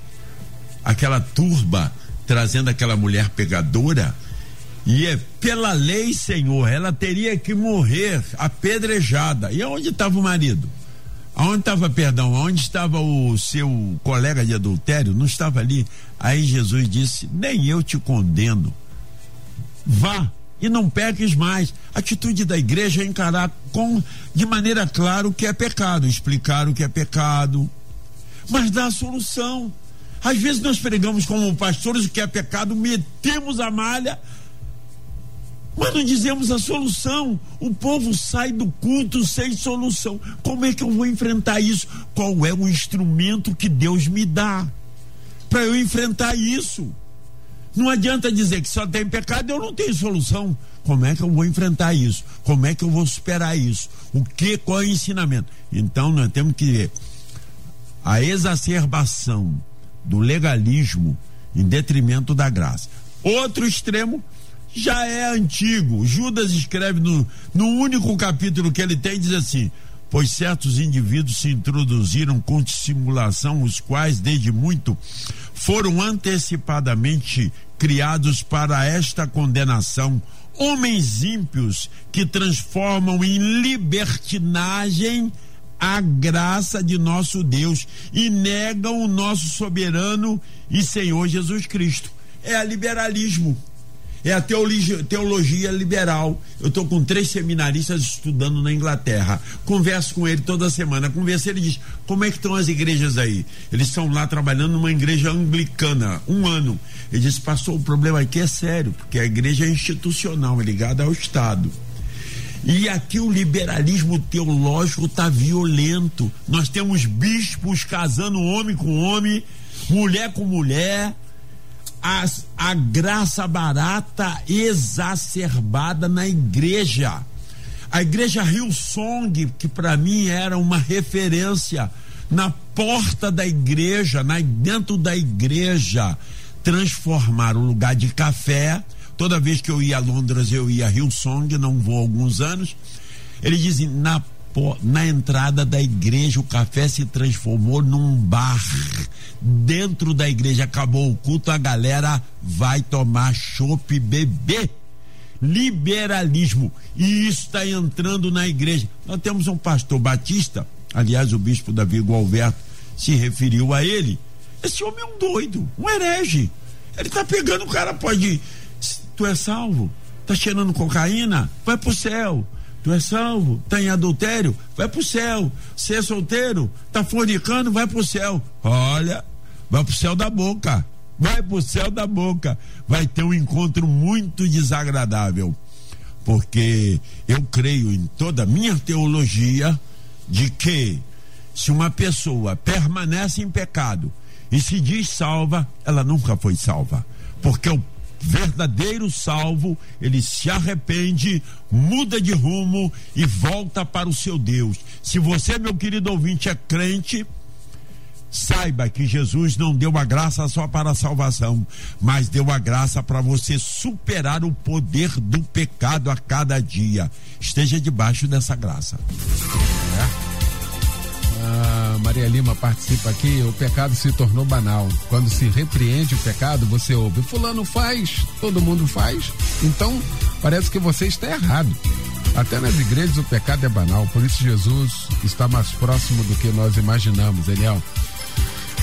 Aquela turba trazendo aquela mulher pegadora, e é pela lei, Senhor, ela teria que morrer apedrejada. E aonde estava o marido? Aonde estava, perdão, aonde estava o seu colega de adultério? Não estava ali. Aí Jesus disse: Nem eu te condeno. Vá e não peques mais. A atitude da igreja é encarar com de maneira clara o que é pecado, explicar o que é pecado, mas dar a solução. Às vezes nós pregamos como pastores o que é pecado, metemos a malha, mas não dizemos a solução. O povo sai do culto sem solução. Como é que eu vou enfrentar isso? Qual é o instrumento que Deus me dá para eu enfrentar isso? Não adianta dizer que só tem pecado eu não tenho solução. Como é que eu vou enfrentar isso? Como é que eu vou superar isso? O que, qual é o ensinamento? Então nós temos que ver a exacerbação do legalismo em detrimento da graça. Outro extremo já é antigo. Judas escreve no, no único capítulo que ele tem, diz assim: pois certos indivíduos se introduziram com dissimulação, os quais, desde muito, foram antecipadamente criados para esta condenação. Homens ímpios que transformam em libertinagem a graça de nosso Deus e negam o nosso soberano e Senhor Jesus Cristo. É liberalismo é a teologia, teologia liberal. Eu estou com três seminaristas estudando na Inglaterra. Converso com ele toda semana. Converso, ele diz: como é que estão as igrejas aí? Eles estão lá trabalhando numa igreja anglicana, um ano. Ele disse: passou, o problema aqui é sério, porque a igreja é institucional, é ligada ao Estado. E aqui o liberalismo teológico está violento. Nós temos bispos casando homem com homem, mulher com mulher a, a graça barata exacerbada na igreja. A igreja Rio Song, que para mim era uma referência, na porta da igreja, na, dentro da igreja, transformar o lugar de café. Toda vez que eu ia a Londres, eu ia a Rio Song, não vou há alguns anos. Eles dizem, na, na entrada da igreja, o café se transformou num bar. Dentro da igreja acabou o culto, a galera vai tomar chopp e beber liberalismo. E isso está entrando na igreja. Nós temos um pastor batista, aliás, o bispo Davi Gualberto se referiu a ele. Esse homem é um doido, um herege. Ele está pegando o cara, pode. Tu é salvo? Tá cheirando cocaína? Vai pro céu. Tu é salvo? Tá em adultério? Vai pro céu. Você é solteiro? Tá fornicando? Vai pro céu. Olha, vai pro céu da boca vai pro céu da boca. Vai ter um encontro muito desagradável. Porque eu creio em toda a minha teologia de que se uma pessoa permanece em pecado e se diz salva, ela nunca foi salva. Porque o verdadeiro salvo, ele se arrepende, muda de rumo e volta para o seu Deus. Se você, meu querido ouvinte, é crente, Saiba que Jesus não deu a graça só para a salvação, mas deu a graça para você superar o poder do pecado a cada dia. Esteja debaixo dessa graça. É. Ah, Maria Lima participa aqui. O pecado se tornou banal. Quando se repreende o pecado, você ouve: Fulano faz, todo mundo faz. Então, parece que você está errado. Até nas igrejas o pecado é banal, por isso Jesus está mais próximo do que nós imaginamos, Eliel.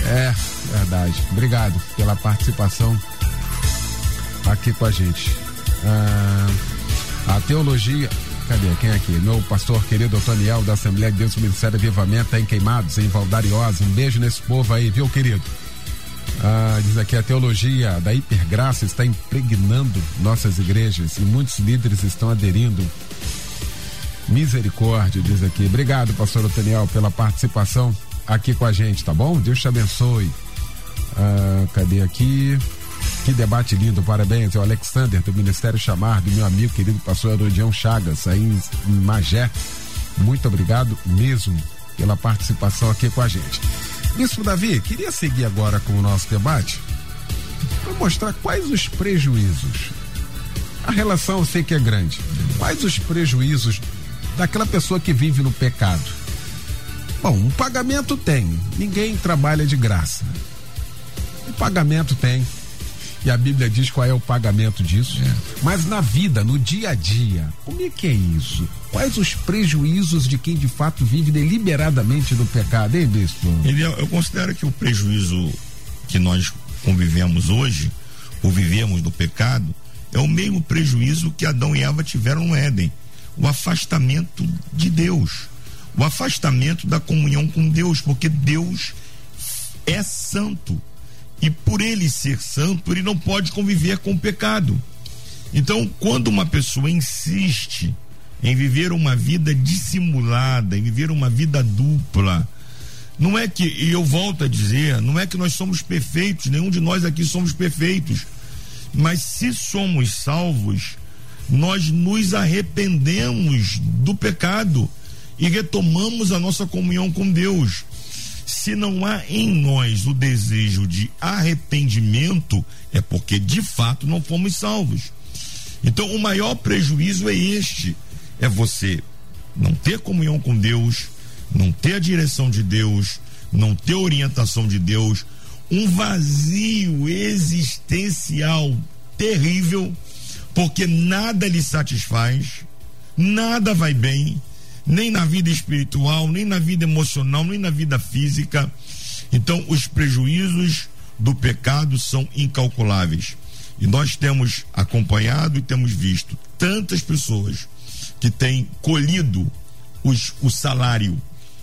É, verdade. Obrigado pela participação aqui com a gente. Ah, a teologia. Cadê? Quem é aqui? Meu pastor querido Otoniel da Assembleia de Deus do Ministério Avivamento em Queimados, em Valdariosa. Um beijo nesse povo aí, viu, querido? Ah, diz aqui a teologia da hipergraça está impregnando nossas igrejas e muitos líderes estão aderindo. Misericórdia, diz aqui. Obrigado, pastor Otoniel, pela participação aqui com a gente, tá bom? Deus te abençoe. Ah, cadê aqui? Que debate lindo, parabéns. É o Alexander do Ministério Chamar, do meu amigo querido pastor Herodião Chagas, aí em Magé. Muito obrigado mesmo pela participação aqui com a gente. Bispo Davi, queria seguir agora com o nosso debate para mostrar quais os prejuízos. A relação eu sei que é grande. Quais os prejuízos daquela pessoa que vive no pecado? Bom, um pagamento tem. Ninguém trabalha de graça. O pagamento tem. E a Bíblia diz qual é o pagamento disso. É. Mas na vida, no dia a dia, como é que é isso? Quais os prejuízos de quem de fato vive deliberadamente do pecado, hein, bispo? Ele, eu considero que o prejuízo que nós convivemos hoje, ou vivemos do pecado, é o mesmo prejuízo que Adão e Eva tiveram no Éden o afastamento de Deus o afastamento da comunhão com Deus, porque Deus é santo. E por ele ser santo, ele não pode conviver com o pecado. Então, quando uma pessoa insiste em viver uma vida dissimulada, em viver uma vida dupla, não é que, e eu volto a dizer, não é que nós somos perfeitos, nenhum de nós aqui somos perfeitos, mas se somos salvos, nós nos arrependemos do pecado e retomamos a nossa comunhão com Deus. Se não há em nós o desejo de arrependimento, é porque de fato não fomos salvos. Então, o maior prejuízo é este: é você não ter comunhão com Deus, não ter a direção de Deus, não ter orientação de Deus, um vazio existencial terrível, porque nada lhe satisfaz, nada vai bem, nem na vida espiritual, nem na vida emocional, nem na vida física. Então, os prejuízos do pecado são incalculáveis. E nós temos acompanhado e temos visto tantas pessoas que têm colhido os, o salário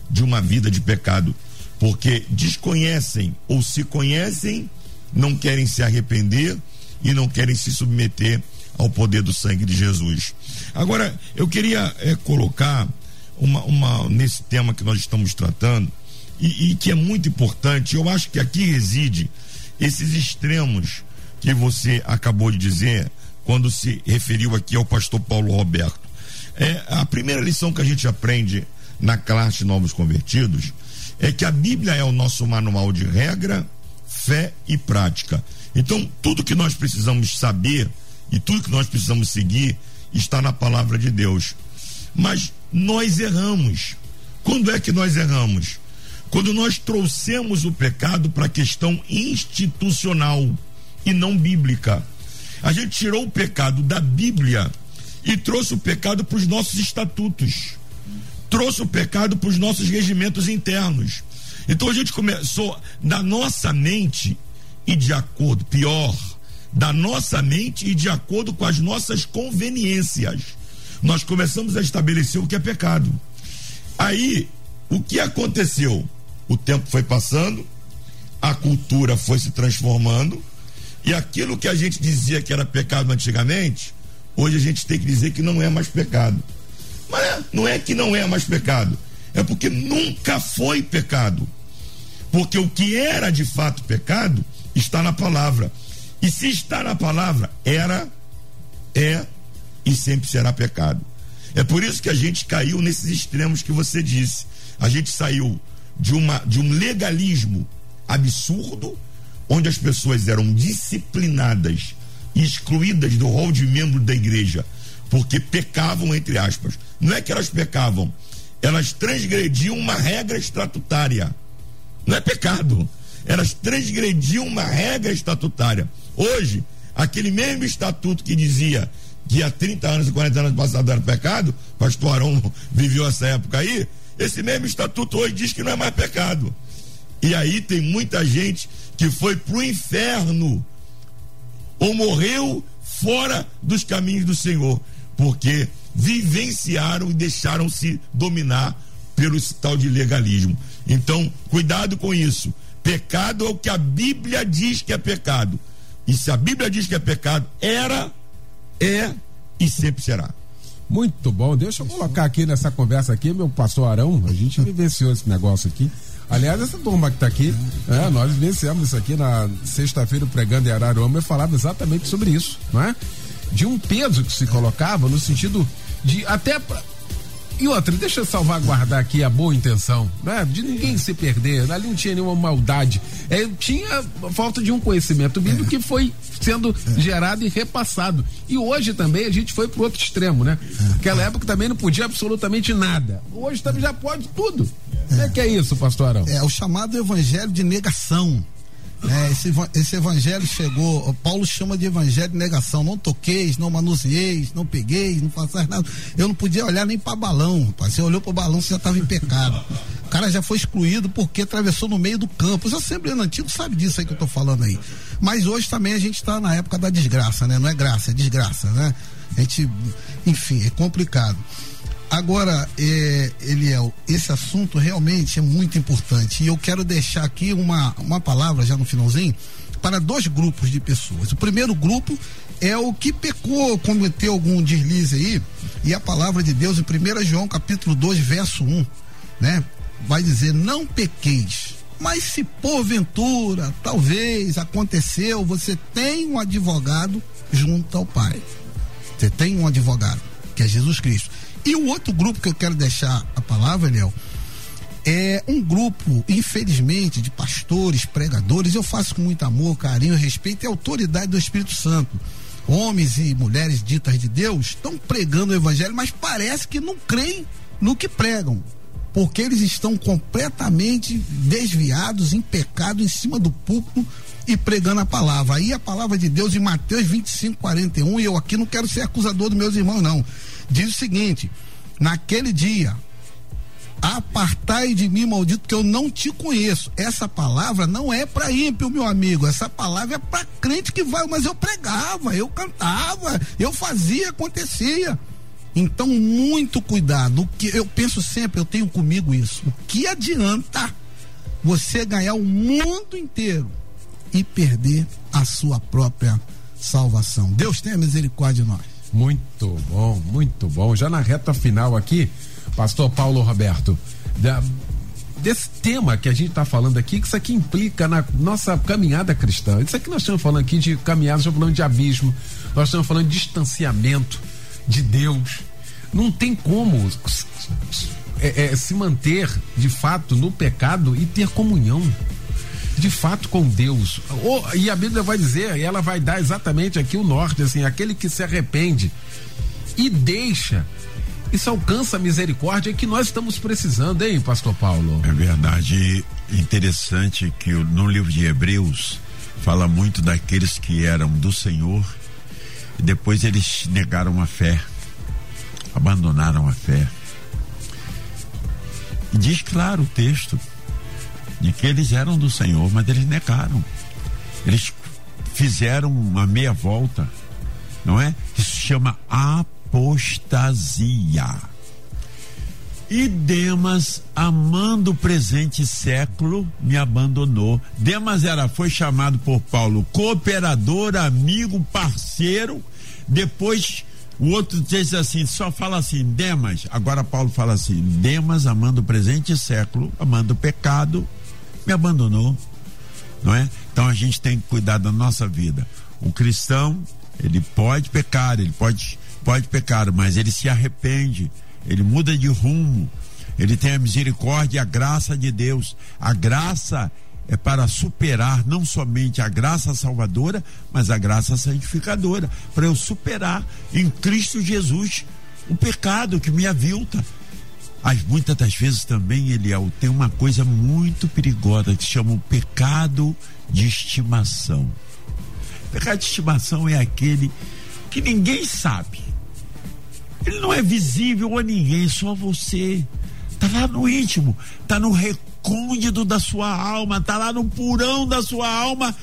de uma vida de pecado, porque desconhecem ou se conhecem, não querem se arrepender e não querem se submeter ao poder do sangue de Jesus. Agora, eu queria é, colocar uma, uma, nesse tema que nós estamos tratando e, e que é muito importante. Eu acho que aqui reside esses extremos que você acabou de dizer quando se referiu aqui ao pastor Paulo Roberto. É, a primeira lição que a gente aprende na classe Novos Convertidos é que a Bíblia é o nosso manual de regra, fé e prática. Então, tudo que nós precisamos saber e tudo que nós precisamos seguir está na palavra de Deus. Mas nós erramos. Quando é que nós erramos? Quando nós trouxemos o pecado para a questão institucional e não bíblica. A gente tirou o pecado da Bíblia e trouxe o pecado para os nossos estatutos. Trouxe o pecado para os nossos regimentos internos. Então a gente começou da nossa mente e de acordo, pior, da nossa mente e de acordo com as nossas conveniências. Nós começamos a estabelecer o que é pecado. Aí, o que aconteceu? O tempo foi passando, a cultura foi se transformando, e aquilo que a gente dizia que era pecado antigamente, hoje a gente tem que dizer que não é mais pecado. Mas é, não é que não é mais pecado, é porque nunca foi pecado. Porque o que era de fato pecado está na palavra. E se está na palavra, era, é e sempre será pecado. É por isso que a gente caiu nesses extremos que você disse. A gente saiu de, uma, de um legalismo absurdo, onde as pessoas eram disciplinadas e excluídas do rol de membro da igreja, porque pecavam, entre aspas. Não é que elas pecavam, elas transgrediam uma regra estatutária. Não é pecado. Elas transgrediam uma regra estatutária. Hoje, aquele mesmo estatuto que dizia que há 30 anos e 40 anos passado era pecado, pastor Arão viveu essa época aí, esse mesmo estatuto hoje diz que não é mais pecado. E aí tem muita gente que foi pro inferno ou morreu fora dos caminhos do Senhor, porque vivenciaram e deixaram-se dominar pelo tal de legalismo. Então, cuidado com isso. Pecado é o que a Bíblia diz que é pecado. E se a Bíblia diz que é pecado, era, é e sempre será. Muito bom. Deixa eu colocar aqui nessa conversa aqui, meu pastor Arão. A gente vivenciou esse negócio aqui. Aliás, essa turma que está aqui, é, nós vivenciamos isso aqui na sexta-feira pregando em Araruama. Eu falava exatamente sobre isso, não é? De um peso que se colocava no sentido de até e outra, deixa eu salvaguardar aqui a boa intenção, né? De ninguém se perder, ali não tinha nenhuma maldade. É, tinha falta de um conhecimento bíblico é. que foi sendo é. gerado e repassado. E hoje também a gente foi pro outro extremo, né? É. Aquela época também não podia absolutamente nada. Hoje também já pode tudo. É. é que é isso, pastorão? É o chamado evangelho de negação. É, esse, esse evangelho chegou, Paulo chama de evangelho de negação. Não toqueis, não manuseeis, não pegueis, não façais nada. Eu não podia olhar nem para balão, rapaz. Você olhou para balão, você já estava em pecado. O cara já foi excluído porque atravessou no meio do campo. Os assembleanos antigos sabe disso aí que eu estou falando aí. Mas hoje também a gente está na época da desgraça, né? Não é graça, é desgraça, né? A gente, enfim, é complicado. Agora, é, Eliel, esse assunto realmente é muito importante e eu quero deixar aqui uma, uma palavra já no finalzinho para dois grupos de pessoas. O primeiro grupo é o que pecou, cometeu algum deslize aí, e a palavra de Deus em 1 João capítulo 2, verso 1, né? Vai dizer: Não pequeis, mas se porventura, talvez aconteceu, você tem um advogado junto ao Pai. Você tem um advogado, que é Jesus Cristo. E o outro grupo que eu quero deixar a palavra, Léo, é um grupo, infelizmente, de pastores, pregadores, eu faço com muito amor, carinho, respeito e autoridade do Espírito Santo. Homens e mulheres ditas de Deus estão pregando o evangelho, mas parece que não creem no que pregam. Porque eles estão completamente desviados, em pecado, em cima do púlpito e pregando a palavra. Aí a palavra de Deus em Mateus 25, 41, e eu aqui não quero ser acusador dos meus irmãos, não diz o seguinte: naquele dia, apartai de mim, maldito, que eu não te conheço. Essa palavra não é para ímpio, meu amigo. Essa palavra é para crente que vai. Mas eu pregava, eu cantava, eu fazia, acontecia. Então, muito cuidado. O que eu penso sempre, eu tenho comigo isso. O que adianta você ganhar o mundo inteiro e perder a sua própria salvação? Deus tenha misericórdia de nós. Muito bom, muito bom. Já na reta final aqui, Pastor Paulo Roberto, da, desse tema que a gente está falando aqui, que isso aqui implica na nossa caminhada cristã. Isso aqui nós estamos falando aqui de caminhada, estamos falando de abismo, nós estamos falando de distanciamento de Deus. não tem como é, é, se manter de fato no pecado e ter comunhão de fato com Deus. e a Bíblia vai dizer, e ela vai dar exatamente aqui o norte, assim, aquele que se arrepende e deixa. Isso alcança a misericórdia que nós estamos precisando, hein, Pastor Paulo? É verdade. Interessante que no livro de Hebreus fala muito daqueles que eram do Senhor e depois eles negaram a fé, abandonaram a fé. E diz claro o texto de que eles eram do Senhor, mas eles negaram. Eles fizeram uma meia volta, não é? Isso chama apostasia. E Demas, amando o presente século, me abandonou. Demas era, foi chamado por Paulo cooperador, amigo, parceiro. Depois o outro diz assim, só fala assim, Demas. Agora Paulo fala assim, Demas, amando o presente século, amando o pecado, me abandonou, não é? Então a gente tem que cuidar da nossa vida. O cristão, ele pode pecar, ele pode, pode pecar, mas ele se arrepende, ele muda de rumo, ele tem a misericórdia e a graça de Deus. A graça é para superar não somente a graça salvadora, mas a graça santificadora, para eu superar em Cristo Jesus o pecado que me avilta as, muitas das vezes também, Eliel, tem uma coisa muito perigosa que se chama o pecado de estimação. O pecado de estimação é aquele que ninguém sabe. Ele não é visível a ninguém, só você. Está lá no íntimo, está no recôndito da sua alma, está lá no purão da sua alma.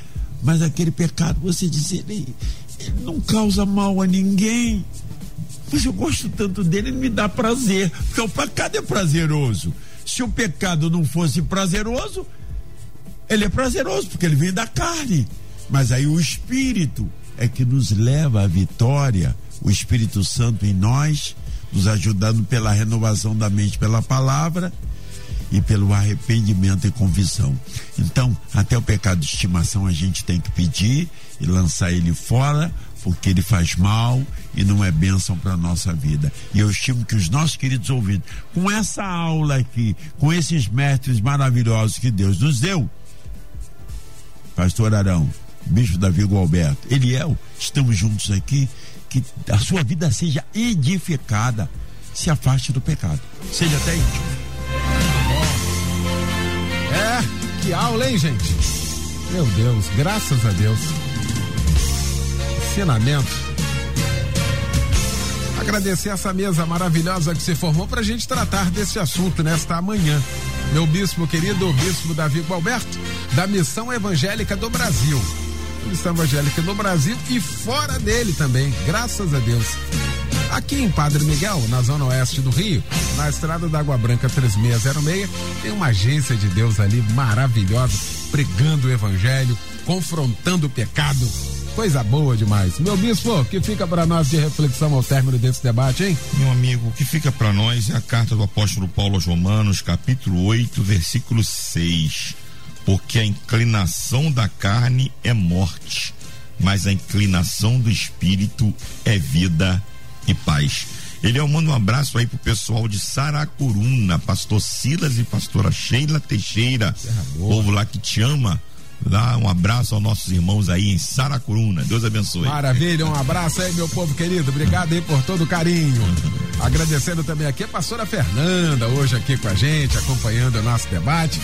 Mas aquele pecado, você diz, ele, ele não causa mal a ninguém mas eu gosto tanto dele, ele me dá prazer. Porque o pecado é prazeroso. Se o pecado não fosse prazeroso, ele é prazeroso, porque ele vem da carne. Mas aí o Espírito é que nos leva à vitória. O Espírito Santo em nós, nos ajudando pela renovação da mente pela palavra e pelo arrependimento e convisão. Então, até o pecado de estimação a gente tem que pedir e lançar ele fora, porque ele faz mal e não é bênção para a nossa vida. E eu estimo que os nossos queridos ouvintes, com essa aula aqui, com esses mestres maravilhosos que Deus nos deu, Pastor Arão, Bispo Davi Gualberto, Eliel, estamos juntos aqui, que a sua vida seja edificada, se afaste do pecado, seja até íntimo. É, que aula, hein, gente? Meu Deus, graças a Deus ensinamento. Agradecer essa mesa maravilhosa que se formou para a gente tratar desse assunto nesta manhã. Meu bispo querido, o bispo Davi Gualberto, da Missão Evangélica do Brasil. Missão Evangélica do Brasil e fora dele também, graças a Deus. Aqui em Padre Miguel, na zona oeste do Rio, na estrada da Água Branca 3606, tem uma agência de Deus ali maravilhosa, pregando o evangelho, confrontando o pecado, Coisa boa demais. Meu bispo, o que fica para nós de reflexão ao término desse debate, hein? Meu amigo, o que fica para nós é a carta do apóstolo Paulo aos Romanos, capítulo 8, versículo 6. Porque a inclinação da carne é morte, mas a inclinação do espírito é vida e paz. Ele manda um abraço aí pro pessoal de Saracuruna, pastor Silas e pastora Sheila Teixeira, povo lá que te ama Dá um abraço aos nossos irmãos aí em Saracuruna. Deus abençoe. Maravilha, um abraço aí, meu povo querido. Obrigado aí por todo o carinho. Agradecendo também aqui a pastora Fernanda, hoje aqui com a gente, acompanhando o nosso debate.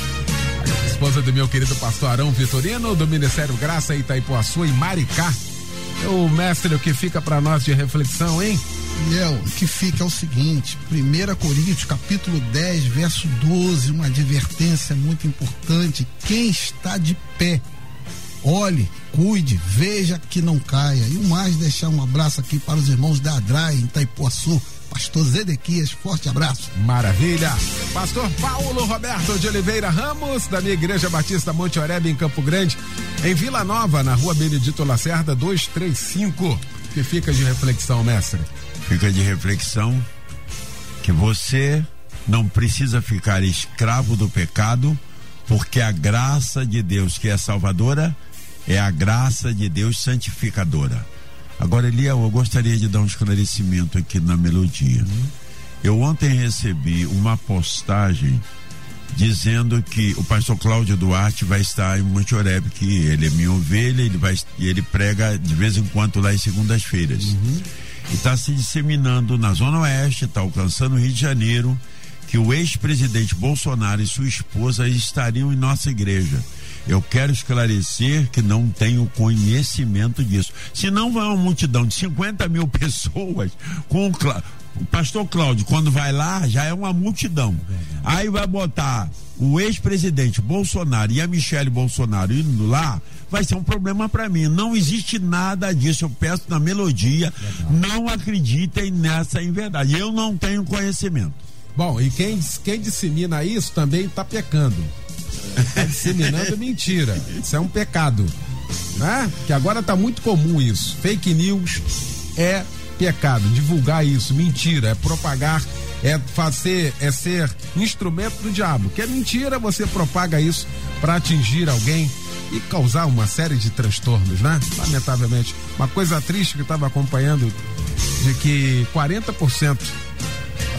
A esposa do meu querido pastor Arão Vitorino, do Ministério Graça Itaipuaçu e Maricá. O mestre, o que fica para nós de reflexão, hein? Daniel, o que fica é o seguinte, 1 Coríntios capítulo 10, verso 12, uma advertência muito importante. Quem está de pé, olhe, cuide, veja que não caia. E o mais, deixar um abraço aqui para os irmãos da Adrai, em Itaipuaçu. Pastor Zedequias, forte abraço. Maravilha. Pastor Paulo Roberto de Oliveira Ramos, da minha Igreja Batista Monte Oreb, em Campo Grande, em Vila Nova, na rua Benedito Lacerda, 235. Que fica de reflexão, mestre? fica de reflexão que você não precisa ficar escravo do pecado, porque a graça de Deus que é salvadora é a graça de Deus santificadora. Agora, Eliel, eu gostaria de dar um esclarecimento aqui na melodia. Eu ontem recebi uma postagem dizendo que o pastor Cláudio Duarte vai estar em Monte Oreb, que ele é minha ovelha, ele vai e ele prega de vez em quando lá em segundas-feiras. E está se disseminando na Zona Oeste, está alcançando o Rio de Janeiro, que o ex-presidente Bolsonaro e sua esposa estariam em nossa igreja. Eu quero esclarecer que não tenho conhecimento disso. Se não vai uma multidão de 50 mil pessoas com o, Clá- o pastor Cláudio, quando vai lá, já é uma multidão. Aí vai botar o ex-presidente Bolsonaro e a Michele Bolsonaro indo lá, vai ser um problema para mim. Não existe nada disso. Eu peço na melodia, não acreditem nessa em verdade. Eu não tenho conhecimento. Bom, e quem, quem dissemina isso também está pecando. Está disseminando mentira. Isso é um pecado. Né? Que agora está muito comum isso. Fake news é pecado. Divulgar isso, mentira, é propagar, é fazer, é ser instrumento do diabo. Que é mentira, você propaga isso para atingir alguém e causar uma série de transtornos, né? Lamentavelmente. Uma coisa triste que estava acompanhando de que 40%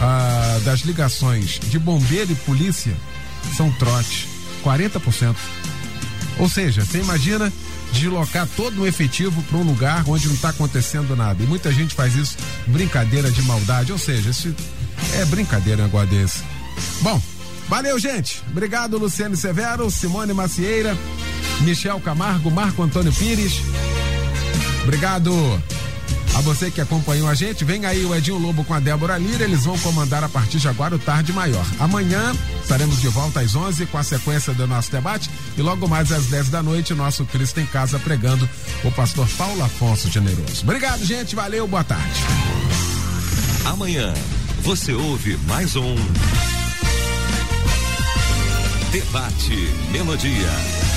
ah, das ligações de bombeiro e polícia são trote. 40%. Ou seja, você imagina deslocar todo o efetivo para um lugar onde não está acontecendo nada. E muita gente faz isso brincadeira de maldade. Ou seja, isso é brincadeira um negócio desse. Bom, valeu, gente. Obrigado, Luciane Severo, Simone Macieira, Michel Camargo, Marco Antônio Pires. Obrigado a você que acompanhou a gente. Vem aí o Edinho Lobo com a Débora Lira. Eles vão comandar a partir de agora o Tarde Maior. Amanhã estaremos de volta às 11 com a sequência do nosso debate. E logo mais às 10 da noite, nosso Cristo em Casa pregando o pastor Paulo Afonso Generoso. Obrigado, gente. Valeu. Boa tarde. Amanhã você ouve mais um Debate Melodia.